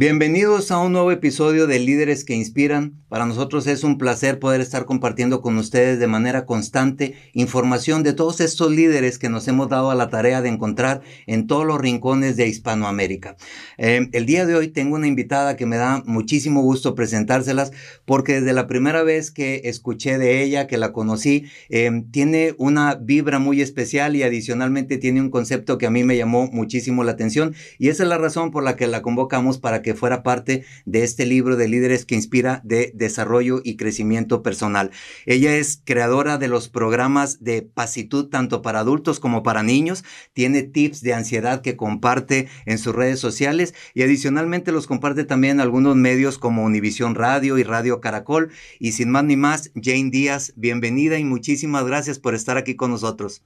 Bienvenidos a un nuevo episodio de Líderes que Inspiran. Para nosotros es un placer poder estar compartiendo con ustedes de manera constante información de todos estos líderes que nos hemos dado a la tarea de encontrar en todos los rincones de Hispanoamérica. Eh, el día de hoy tengo una invitada que me da muchísimo gusto presentárselas porque desde la primera vez que escuché de ella, que la conocí, eh, tiene una vibra muy especial y adicionalmente tiene un concepto que a mí me llamó muchísimo la atención y esa es la razón por la que la convocamos para que que fuera parte de este libro de líderes que inspira de desarrollo y crecimiento personal. Ella es creadora de los programas de pasitud tanto para adultos como para niños. Tiene tips de ansiedad que comparte en sus redes sociales y adicionalmente los comparte también en algunos medios como Univisión Radio y Radio Caracol. Y sin más ni más, Jane Díaz, bienvenida y muchísimas gracias por estar aquí con nosotros.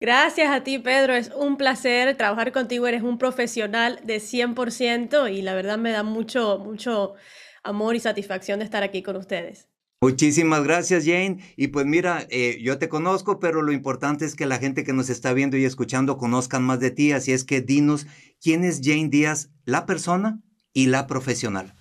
Gracias a ti, Pedro. Es un placer trabajar contigo. Eres un profesional de 100% y la verdad me da mucho, mucho amor y satisfacción de estar aquí con ustedes. Muchísimas gracias, Jane. Y pues mira, eh, yo te conozco, pero lo importante es que la gente que nos está viendo y escuchando conozcan más de ti. Así es que dinos quién es Jane Díaz, la persona y la profesional.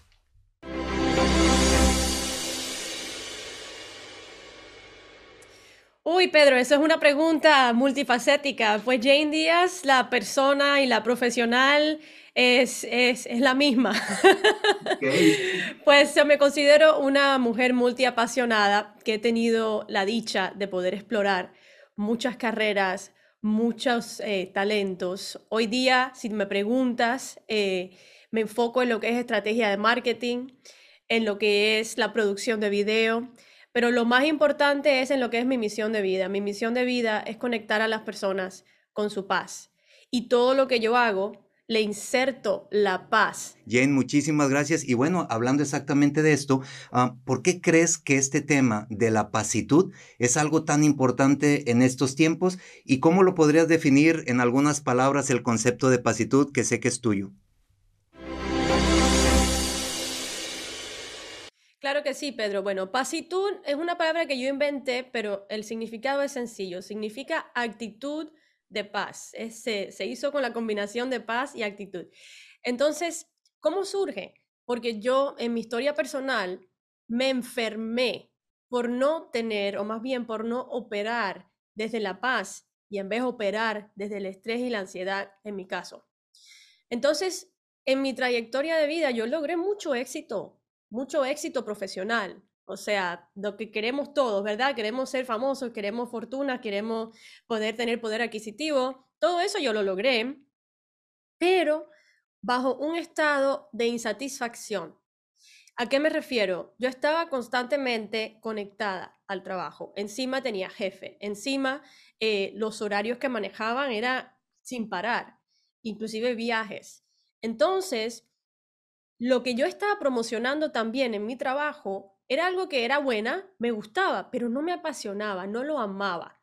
Uy, Pedro, eso es una pregunta multifacética. Pues Jane Díaz, la persona y la profesional, es, es, es la misma. pues yo me considero una mujer multiapasionada que he tenido la dicha de poder explorar muchas carreras, muchos eh, talentos. Hoy día, si me preguntas, eh, me enfoco en lo que es estrategia de marketing, en lo que es la producción de video pero lo más importante es en lo que es mi misión de vida. Mi misión de vida es conectar a las personas con su paz. Y todo lo que yo hago, le inserto la paz. Jane, muchísimas gracias. Y bueno, hablando exactamente de esto, ah, ¿por qué crees que este tema de la pasitud es algo tan importante en estos tiempos? ¿Y cómo lo podrías definir en algunas palabras el concepto de pasitud que sé que es tuyo? Claro que sí, Pedro. Bueno, pasitud es una palabra que yo inventé, pero el significado es sencillo. Significa actitud de paz. se, se hizo con la combinación de paz y actitud. Entonces, ¿cómo surge? Porque yo en mi historia personal me enfermé por no tener, o más bien por no operar desde la paz y en vez de operar desde el estrés y la ansiedad en mi caso. Entonces, en mi trayectoria de vida yo logré mucho éxito mucho éxito profesional. O sea, lo que queremos todos, ¿verdad? Queremos ser famosos, queremos fortuna, queremos poder tener poder adquisitivo. Todo eso yo lo logré, pero bajo un estado de insatisfacción. ¿A qué me refiero? Yo estaba constantemente conectada al trabajo. Encima tenía jefe. Encima eh, los horarios que manejaban era sin parar, inclusive viajes. Entonces, lo que yo estaba promocionando también en mi trabajo era algo que era buena, me gustaba, pero no me apasionaba, no lo amaba.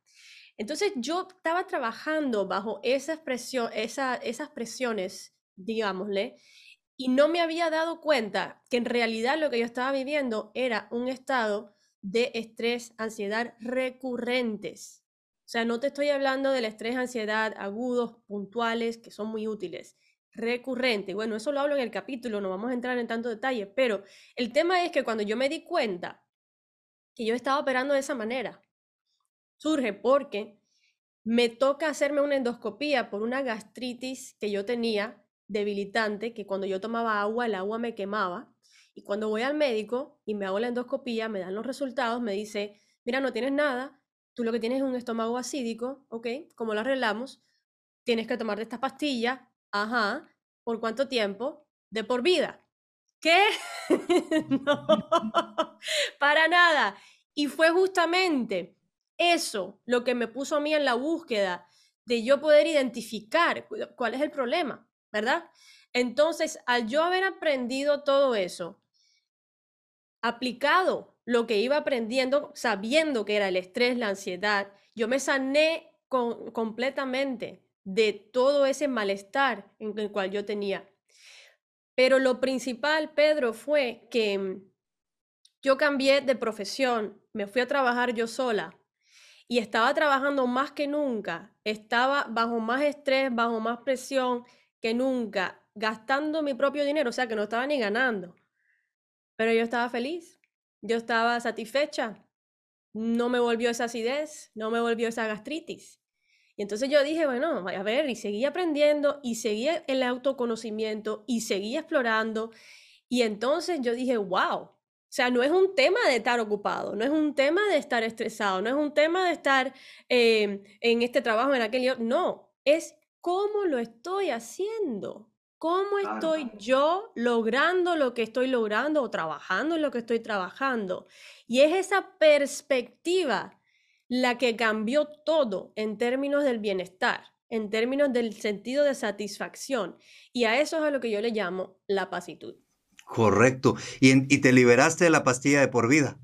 Entonces yo estaba trabajando bajo esa esas presiones, digámosle, y no me había dado cuenta que en realidad lo que yo estaba viviendo era un estado de estrés, ansiedad recurrentes. O sea, no te estoy hablando del estrés, ansiedad agudos, puntuales, que son muy útiles recurrente. Bueno, eso lo hablo en el capítulo, no vamos a entrar en tanto detalle, pero el tema es que cuando yo me di cuenta que yo estaba operando de esa manera, surge porque me toca hacerme una endoscopía por una gastritis que yo tenía debilitante, que cuando yo tomaba agua, el agua me quemaba. Y cuando voy al médico y me hago la endoscopía, me dan los resultados, me dice, mira, no tienes nada, tú lo que tienes es un estómago acídico, ¿ok? ¿Cómo lo arreglamos? Tienes que tomar de estas pastillas, Ajá. ¿Por cuánto tiempo? De por vida. ¿Qué? no, para nada. Y fue justamente eso lo que me puso a mí en la búsqueda de yo poder identificar cuál es el problema, ¿verdad? Entonces, al yo haber aprendido todo eso, aplicado lo que iba aprendiendo, sabiendo que era el estrés, la ansiedad, yo me sané completamente de todo ese malestar en el cual yo tenía. Pero lo principal, Pedro, fue que mm, yo cambié de profesión, me fui a trabajar yo sola y estaba trabajando más que nunca, estaba bajo más estrés, bajo más presión que nunca gastando mi propio dinero, o sea, que no estaba ni ganando. Pero yo estaba feliz, yo estaba satisfecha, no me volvió esa acidez, no me volvió esa gastritis. Y entonces yo dije, bueno, a ver, y seguí aprendiendo, y seguía el autoconocimiento, y seguí explorando. Y entonces yo dije, wow, o sea, no es un tema de estar ocupado, no es un tema de estar estresado, no es un tema de estar em, en este trabajo, en aquel, no, es cómo lo estoy haciendo. ¿Cómo estoy yo logrando lo que estoy logrando o trabajando en lo que estoy trabajando? Y es esa perspectiva la que cambió todo en términos del bienestar, en términos del sentido de satisfacción. Y a eso es a lo que yo le llamo la pasitud. Correcto. Y, y te liberaste de la pastilla de por vida.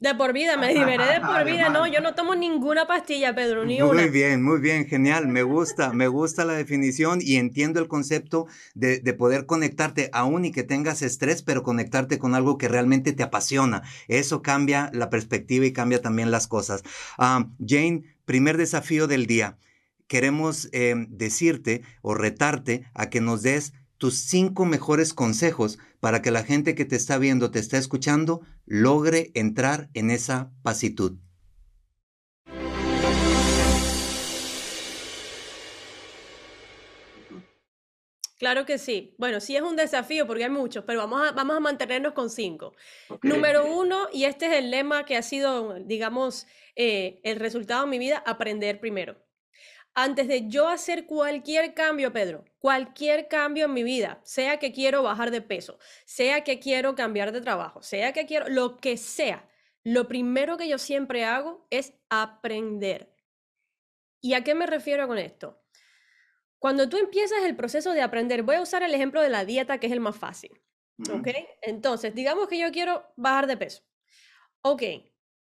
De por vida, me liberé de por vida, no, yo no tomo ninguna pastilla, Pedro, ni muy una. Muy bien, muy bien, genial, me gusta, me gusta la definición y entiendo el concepto de, poder conectarte, aún y que tengas estrés, pero conectarte con algo que realmente te apasiona. Eso cambia la perspectiva y cambia también las cosas. Ah, Jane, primer desafío del día. Queremos eh, decirte o retarte a que nos des tus cinco mejores consejos para que la gente que te está viendo, te está escuchando, logre entrar en esa pasitud. Claro que sí. Bueno, sí es un desafío porque hay muchos, pero vamos a, vamos a mantenernos con cinco. Número uno, y este es el lema que ha sido, digamos, eh, el resultado de mi vida, aprender primero antes de yo hacer cualquier cambio, Pedro, cualquier cambio en mi vida, sea que quiero bajar de peso, sea que quiero cambiar de trabajo, sea que quiero, lo que sea, lo primero que yo siempre hago es aprender. ¿Y a qué me refiero con esto? Cuando tú empiezas el proceso de aprender, voy a usar el ejemplo de la dieta, que es el más fácil. ¿Ok? Entonces, digamos que yo quiero bajar de peso. Ok,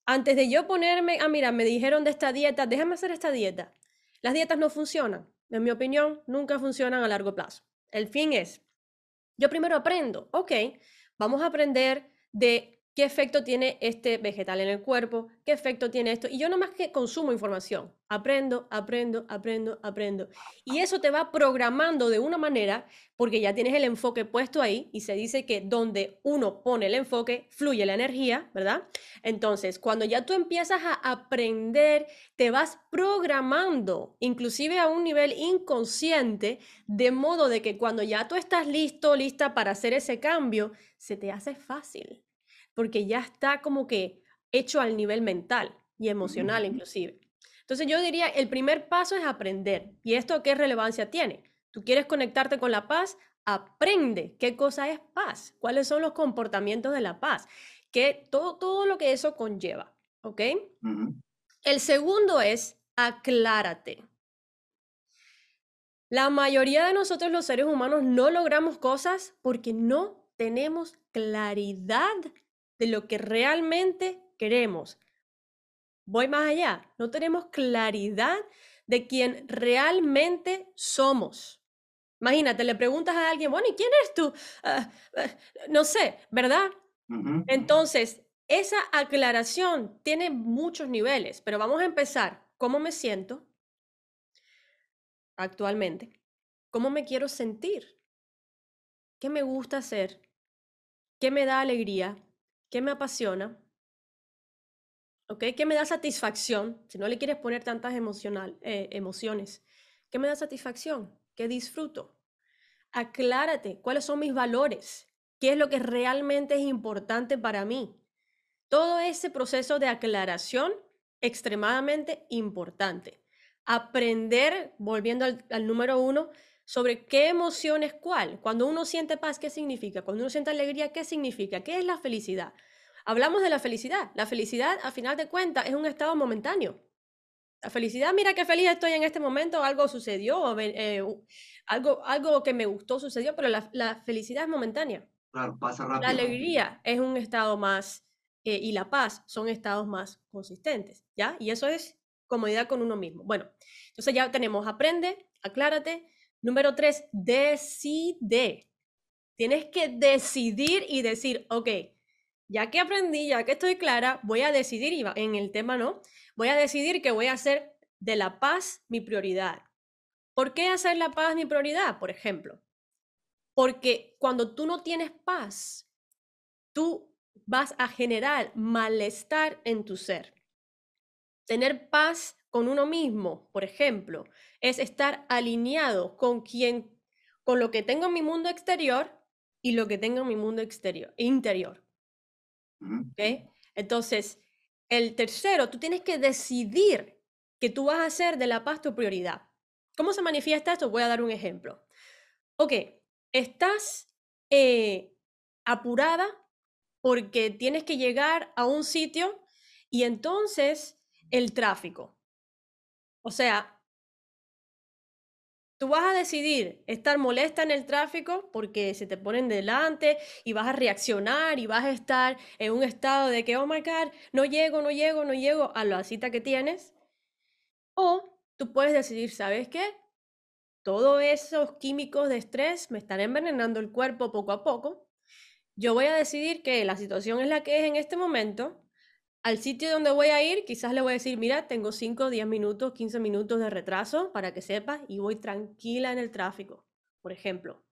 antes de yo ponerme, ah, mira, me dijeron de esta dieta, déjame hacer esta dieta. Las dietas no funcionan. En mi opinión, nunca funcionan a largo plazo. El fin es, yo primero aprendo, ok, vamos a aprender de qué efecto tiene este vegetal en el cuerpo, qué efecto tiene esto. Y yo nomás que consumo información, aprendo, aprendo, aprendo, aprendo. Y eso te va programando de una manera, porque ya tienes el enfoque puesto ahí y se dice que donde uno pone el enfoque, fluye la energía, ¿verdad? Entonces, cuando ya tú empiezas a aprender, te vas programando, inclusive a un nivel inconsciente, de modo de que cuando ya tú estás listo, lista para hacer ese cambio, se te hace fácil porque ya está como que hecho al nivel mental y emocional inclusive. Entonces yo diría, el primer paso es aprender. ¿Y esto qué relevancia tiene? Tú quieres conectarte con la paz, aprende qué cosa es paz, cuáles son los comportamientos de la paz, que todo, todo lo que eso conlleva, ¿ok? El segundo es aclárate. La mayoría de nosotros los seres humanos no logramos cosas porque no tenemos claridad de lo que realmente queremos. Voy más allá, no tenemos claridad de quién realmente somos. Imagínate, le preguntas a alguien, bueno, ¿y quién eres tú? Ah, ah, no sé, ¿verdad? Entonces, esa aclaración tiene muchos niveles, pero vamos a empezar. ¿Cómo me siento actualmente? ¿Cómo me quiero sentir? ¿Qué me gusta hacer? ¿Qué me da alegría? ¿Qué me apasiona? ¿Ok? ¿Qué me da satisfacción? Si no le quieres poner tantas eh, emociones. ¿Qué me da satisfacción? ¿Qué disfruto? Aclárate cuáles son mis valores. ¿Qué es lo que realmente es importante para mí? Todo ese proceso de aclaración extremadamente importante. Aprender, volviendo al, al número uno, sobre qué emoción es cuál. Cuando uno siente paz, ¿qué significa? Cuando uno siente alegría, ¿qué significa? ¿Qué es la felicidad? Hablamos de la felicidad. La felicidad, a final de cuentas, es un estado momentáneo. La felicidad, mira qué feliz estoy en este momento, algo sucedió, eh, algo, algo que me gustó sucedió, pero la, felicidad es momentánea. Claro, pasa rápido. La alegría es un estado más, eh, y la paz son estados más consistentes, ¿ya? Y eso es comodidad con uno mismo. Bueno, entonces ya tenemos aprende, aclárate, Número tres, decide. Tienes que decidir y decir, ok, ya que aprendí, ya que estoy clara, voy a decidir, y en el tema no, voy a decidir que voy a hacer de la paz mi prioridad. ¿Por qué hacer la paz mi prioridad? Por ejemplo, Porque cuando tú no tienes paz, tú vas a generar malestar en tu ser. Tener paz con uno mismo, por ejemplo, es estar alineado con quien con lo que tengo en mi mundo exterior y lo que tengo en mi mundo exterior, interior. Entonces, el tercero, tú tienes que decidir que tú vas a hacer de la paz tu prioridad. ¿Cómo se manifiesta esto? Voy a dar un ejemplo. Ok, estás eh, apurada porque tienes que llegar a un sitio y entonces el tráfico. O sea, tú vas a decidir estar molesta en el tráfico porque se te ponen delante y vas a reaccionar y vas a estar en un estado de que, oh my God, no llego, no llego, no llego a la cita que tienes. O tú puedes decidir, ¿sabes qué? Todos esos químicos de estrés me están envenenando el cuerpo poco a poco. Yo voy a decidir que la situación es la que es en este momento al sitio donde voy a ir, quizás le voy a decir, mira, tengo 5, 10 minutos, 15 minutos de retraso para que sepas y voy tranquila en el tráfico, por ejemplo.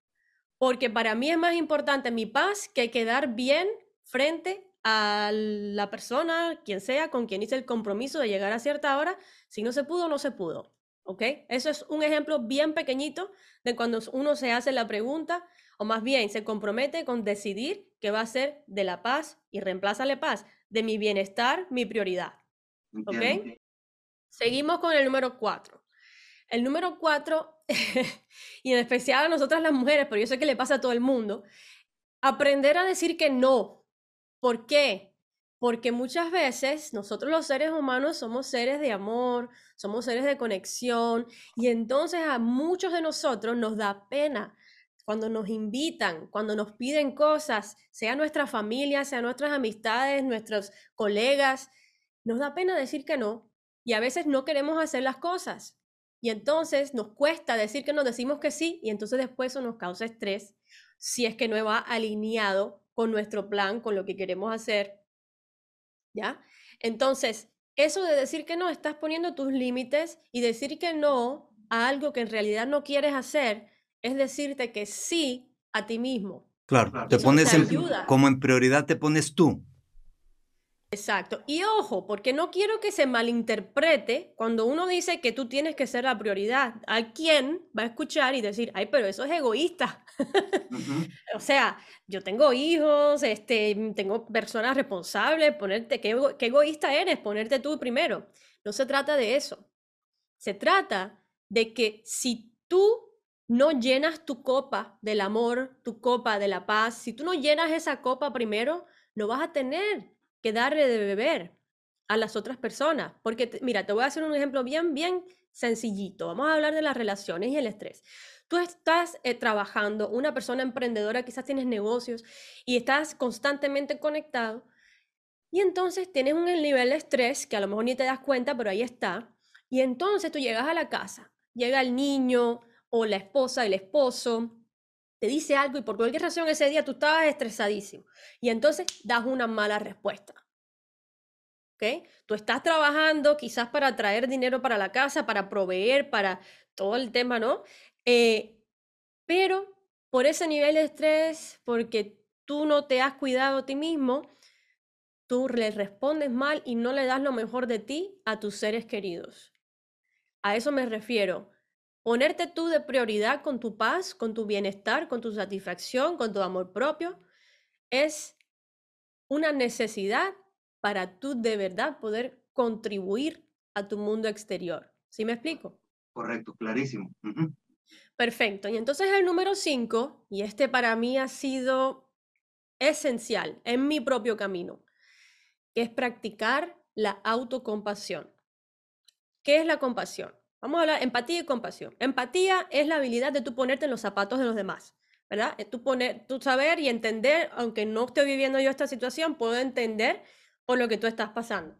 Porque para mí es más importante mi paz que quedar bien frente a la persona, quien sea, con quien hice el compromiso de llegar a cierta hora. Si no se pudo, no se pudo. ¿Ok? Eso es un ejemplo bien pequeñito de cuando uno se hace la pregunta, o más bien se compromete con decidir que va a ser de la paz y reemplázale paz de mi bienestar, mi prioridad. ¿Ok? Seguimos con el número cuatro. El número cuatro, y en especial a nosotras las mujeres, pero yo sé que le pasa a todo el mundo, aprender a decir que no. ¿Por qué? Porque muchas veces nosotros los seres humanos somos seres de amor, somos seres de conexión, y entonces a muchos de nosotros nos da pena cuando nos invitan, cuando nos piden cosas, sea nuestra familia, sea nuestras amistades, nuestros colegas, nos da pena decir que no y a veces no queremos hacer las cosas. Y entonces nos cuesta decir que nos decimos que sí y entonces después eso nos causa estrés si es que no va alineado con nuestro plan, con lo que queremos hacer. ¿Ya? Entonces, eso de decir que no, estás poniendo tus límites y decir que no a algo que en realidad no quieres hacer es decirte que sí a ti mismo. Claro, te pones como en prioridad te pones tú. Exacto. Y ojo, porque no quiero que se malinterprete cuando uno dice que tú tienes que ser la prioridad. ¿A quién va a escuchar y decir, ay, pero eso es egoísta? o sea, yo tengo hijos, este, tengo personas responsables, ponerte, ¿qué, qué egoísta eres, ponerte tú primero. No se trata de eso. Se trata de que si tú no llenas tu copa del amor, tu copa de la paz, si tú no llenas esa copa primero, no vas a tener que darle de beber a las otras personas. Porque, mira, te voy a hacer un ejemplo bien, bien sencillito. Vamos a hablar de las relaciones y el estrés. Tú estás eh, trabajando, una persona emprendedora, quizás tienes negocios y estás constantemente conectado. Y entonces tienes un nivel de estrés que a lo mejor ni te das cuenta, pero ahí está. Y entonces tú llegas a la casa, llega el niño, o la esposa, el esposo, te dice algo y por cualquier razón ese día tú estabas estresadísimo y entonces das una mala respuesta. ¿Ok? Tú estás trabajando quizás para traer dinero para la casa, para proveer, para todo el tema, ¿no? Eh, pero por ese nivel de estrés, porque tú no te has cuidado a ti mismo, tú le respondes mal y no le das lo mejor de ti a tus seres queridos. A eso me refiero. Ponerte tú de prioridad con tu paz, con tu bienestar, con tu satisfacción, con tu amor propio, es una necesidad para tú de verdad poder contribuir a tu mundo exterior. ¿Sí me explico? Correcto, clarísimo. Perfecto. Y entonces el número cinco, y este para mí ha sido esencial en mi propio camino, que es practicar la autocompasión. ¿Qué es la compasión? Vamos a hablar empatía y compasión. Empatía es la habilidad de tú ponerte en los zapatos de los demás, ¿verdad? Tú, poner, tú saber y entender, aunque no estoy viviendo yo esta situación, puedo entender por lo que tú estás pasando.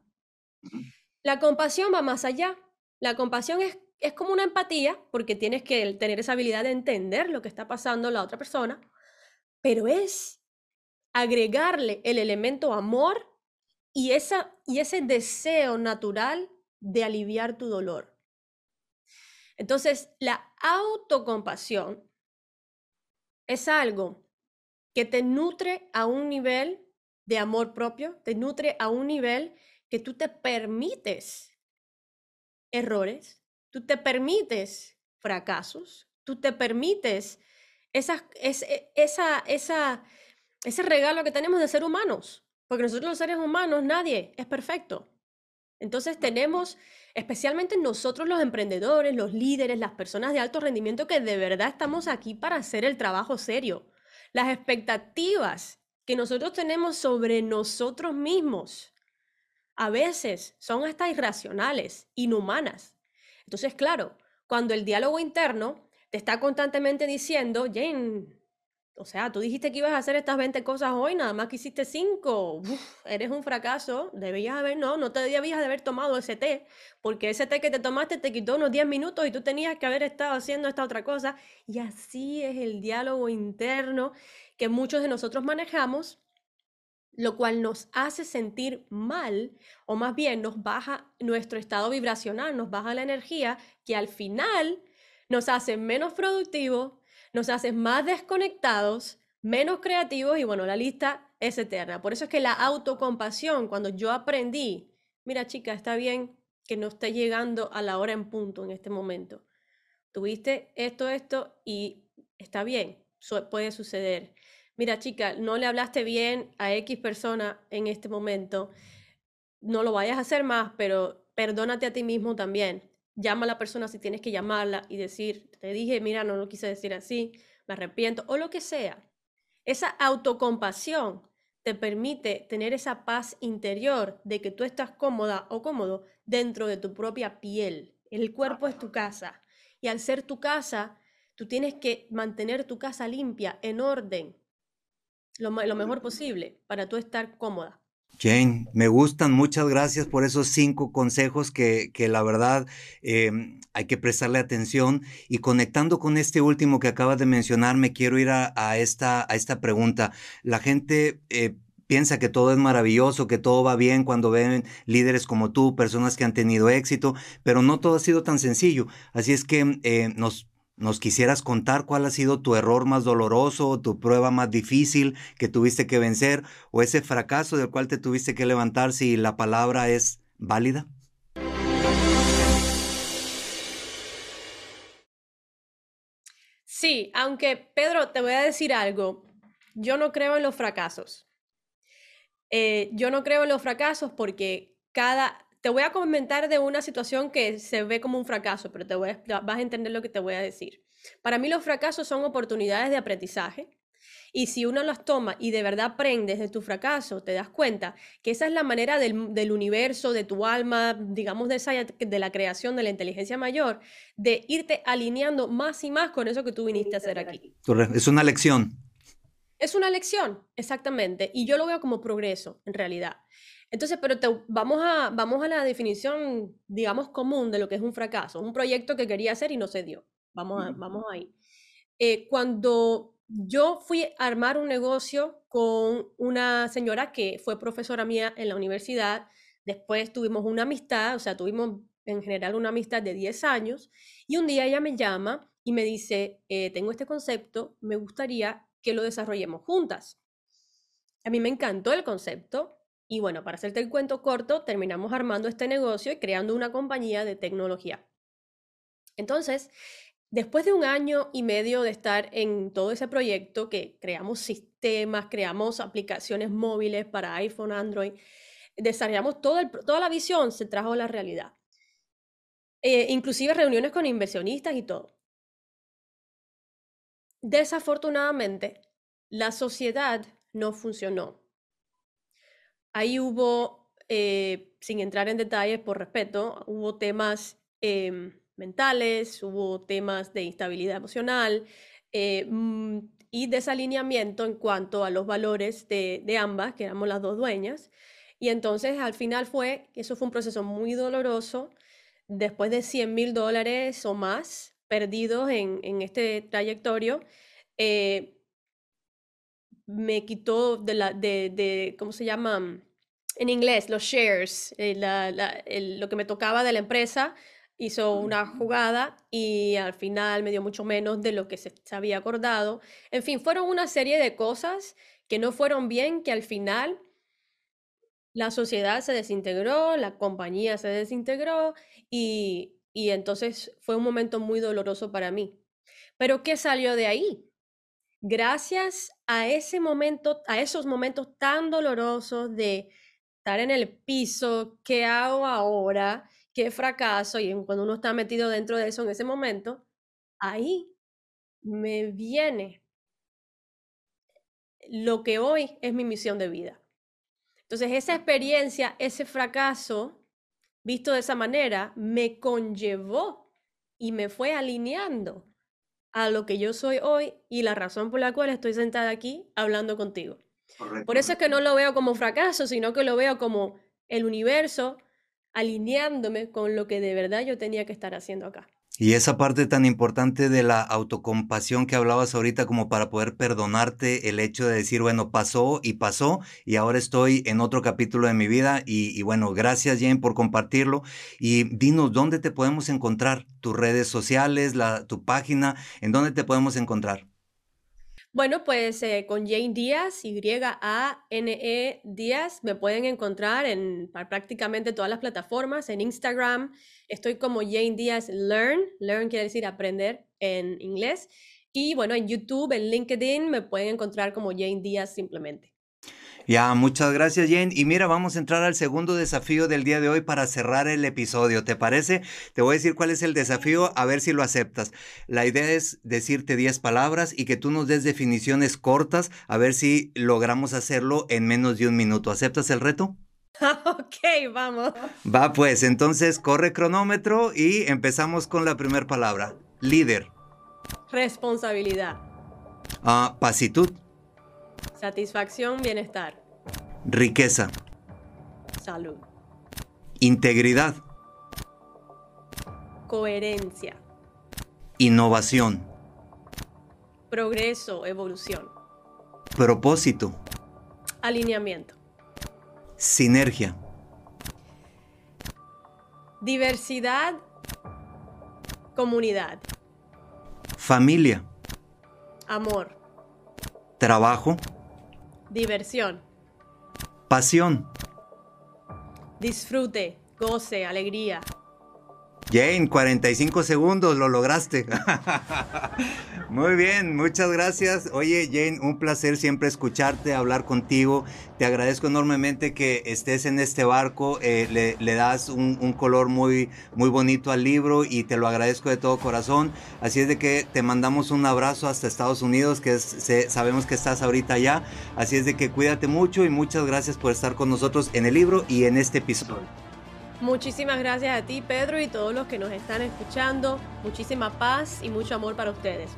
La compasión va más allá. La compasión es, es como una empatía, porque tienes que tener esa habilidad de entender lo que está pasando la otra persona, pero es agregarle el elemento amor y, esa, y ese deseo natural de aliviar tu dolor. Entonces, la autocompasión es algo que te nutre a un nivel de amor propio, te nutre a un nivel que tú te permites errores, tú te permites fracasos, tú te permites esa, e, esa, esa, ese regalo que tenemos de ser humanos, porque nosotros los seres humanos, nadie es perfecto. Entonces tenemos, especialmente nosotros los emprendedores, los líderes, las personas de alto rendimiento, que de verdad estamos aquí para hacer el trabajo serio. Las expectativas que nosotros tenemos sobre nosotros mismos a veces son hasta irracionales, inhumanas. Entonces, claro, cuando el diálogo interno te está constantemente diciendo, Jane, o sea, tú dijiste que ibas a hacer estas 20 cosas hoy, nada más que hiciste 5. eres un fracaso. Debías haber, no, no te debías de haber tomado ese té, porque ese té que te tomaste te quitó unos 10 minutos y tú tenías que haber estado haciendo esta otra cosa. Y así es el diálogo interno que muchos de nosotros manejamos, lo cual nos hace sentir mal, o más bien nos baja nuestro estado vibracional, nos baja la energía, que al final nos hace menos productivos nos hace más desconectados, menos creativos y bueno, la lista es eterna. Por eso es que la autocompasión, cuando yo aprendí, mira chica, está bien que no esté llegando a la hora en punto en este momento. Tuviste esto, esto y está bien, puede suceder. Mira chica, no le hablaste bien a X persona en este momento, no lo vayas a hacer más, pero perdónate a ti mismo también llama a la persona si tienes que llamarla y decir, te dije, mira, no lo quise decir así, me arrepiento, o lo que sea. Esa autocompasión te permite tener esa paz interior de que tú estás cómoda o cómodo dentro de tu propia piel. El cuerpo es tu casa. Y al ser tu casa, tú tienes que mantener tu casa limpia, en orden, lo, lo mejor posible, para tú estar cómoda. Jane, me gustan, muchas gracias por esos cinco consejos que, que la verdad em, hay que prestarle atención. Y conectando con este último que acabas de mencionar, me quiero ir a, esta, a esta pregunta. La gente... Eh, piensa que todo es maravilloso, que todo va bien cuando ven líderes como tú, personas que han tenido éxito, pero no todo ha sido tan sencillo. Así es que eh, nos ¿Nos quisieras contar cuál ha sido tu error más doloroso, tu prueba más difícil que tuviste que vencer o ese fracaso del cual te tuviste que levantar si la palabra es válida? Sí, aunque Pedro, te voy a decir algo. Yo no creo en los fracasos. Eh, yo no creo en los fracasos porque cada, te voy a comentar de una situación que se ve como un fracaso, pero te voy vas a entender lo que te voy a decir. Para mí los fracasos son oportunidades de aprendizaje. Y si uno las toma y de verdad aprendes de tu fracaso, te das cuenta que esa es la manera del, universo, de tu alma, digamos de, esa, de la creación de la inteligencia mayor, de irte alineando más y más con eso que tú viniste a hacer aquí. Es una lección. Es una lección, exactamente. Y yo lo veo como progreso, en realidad. Entonces, pero vamos, a, vamos a la definición, digamos, común de lo que es un fracaso, un proyecto que quería hacer y no se dio. Vamos, a, vamos ahí. Eh, cuando yo fui a armar un negocio con una señora que fue profesora mía en la universidad, después tuvimos una amistad, o sea, tuvimos en general una amistad de 10 años, y un día ella me llama y me dice, eh, tengo este concepto, me gustaría que lo desarrollemos juntas. A mí me encantó el concepto, y bueno, para hacerte el cuento corto, terminamos armando este negocio y creando una compañía de tecnología. Entonces, después de un año y medio de estar en todo ese proyecto, que creamos sistemas, creamos aplicaciones móviles para iPhone, Android, desarrollamos toda la visión, se trajo a la realidad. Eh, inclusive reuniones con inversionistas y todo. Desafortunadamente, la sociedad no funcionó Ahí hubo, eh, sin entrar en detalles por respeto, hubo temas em, mentales, hubo temas de instabilidad emocional eh, mm, y desalineamiento en cuanto a los valores de, de, ambas, que éramos las dos dueñas. Y entonces al final fue, eso fue un proceso muy doloroso, después de 100 mil dólares o más perdidos en, en este trayectorio, eh, me quitó de la, de, de, ¿cómo se llama? En inglés, los shares, eh, lo que me tocaba de la empresa, hizo una jugada y al final me dio mucho menos de lo que se, había acordado. En fin, fueron una serie de cosas que no fueron bien, que al final la sociedad se desintegró, la compañía se desintegró y, y entonces fue un momento muy doloroso para mí. Pero ¿qué salió de ahí? Gracias a ese momento, a esos momentos tan dolorosos de estar en el piso, ¿qué hago ahora? qué fracaso, y cuando uno está metido dentro de eso en ese momento, ahí me viene lo que hoy es mi misión de vida. Entonces, esa experiencia, ese fracaso, visto de esa manera, me conllevó y me fue alineando a lo que yo soy hoy y la razón por la cual estoy sentada aquí hablando contigo. Por eso es que no lo veo como fracaso, sino que lo veo como el universo alineándome con lo que de verdad yo tenía que estar haciendo acá. Y esa parte tan importante de la autocompasión que hablabas ahorita como para poder perdonarte el hecho de decir, bueno, pasó y pasó y ahora estoy en otro capítulo de mi vida y, bueno, gracias Jane por compartirlo. Y dinos dónde te podemos encontrar, tus redes sociales, la, tu página, en dónde te podemos encontrar. Bueno, pues eh, con Jane Díaz, Y-A-N-E Díaz, me pueden encontrar en prácticamente todas las plataformas. En Instagram estoy como Jane Díaz Learn, Learn quiere decir aprender en inglés. Y bueno, en YouTube, en LinkedIn, me pueden encontrar como Jane Díaz simplemente. Ya, muchas gracias Jane. Y mira, vamos a entrar al segundo desafío del día de hoy para cerrar el episodio. ¿Te parece? Te voy a decir cuál es el desafío, a ver si lo aceptas. La idea es decirte 10 palabras y que tú nos des definiciones cortas, a ver si logramos hacerlo en menos de un minuto. ¿Aceptas el reto? ok, vamos. Va pues, entonces corre cronómetro y empezamos con la primera palabra. Líder. Responsabilidad. Ah, pasitud. Satisfacción, bienestar. Riqueza. Salud. Integridad. Coherencia. Innovación. Progreso, evolución. Propósito. Alineamiento. Sinergia. Diversidad. Comunidad. Familia. Amor. Trabajo. Diversión. Pasión. Disfrute, goce, alegría. Jane, 45 segundos, lo lograste. Muy bien, muchas gracias. Oye, Jane, un placer siempre escucharte, hablar contigo. Te agradezco enormemente que estés en este barco. Eh, le, das un, color muy, muy bonito al libro y te lo agradezco de todo corazón. Así es de que te mandamos un abrazo hasta Estados Unidos, que sabemos que estás ahorita allá. Así es de que cuídate mucho y muchas gracias por estar con nosotros en el libro y en este episodio. Muchísimas gracias a ti, Pedro, y todos los que nos están escuchando. Muchísima paz y mucho amor para ustedes.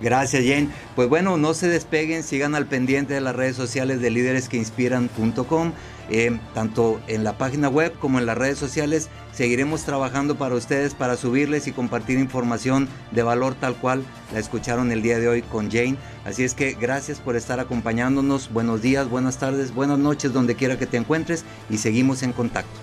Gracias, Jane. Pues bueno, no se despeguen, sigan al pendiente de las redes sociales de líderesqueinspiran.com, eh, tanto en la página web como en las redes sociales. Seguiremos trabajando para ustedes para subirles y compartir información de valor tal cual la escucharon el día de hoy con Jane. Así es que gracias por estar acompañándonos. Buenos días, buenas tardes, buenas noches, donde quiera que te encuentres y seguimos en contacto.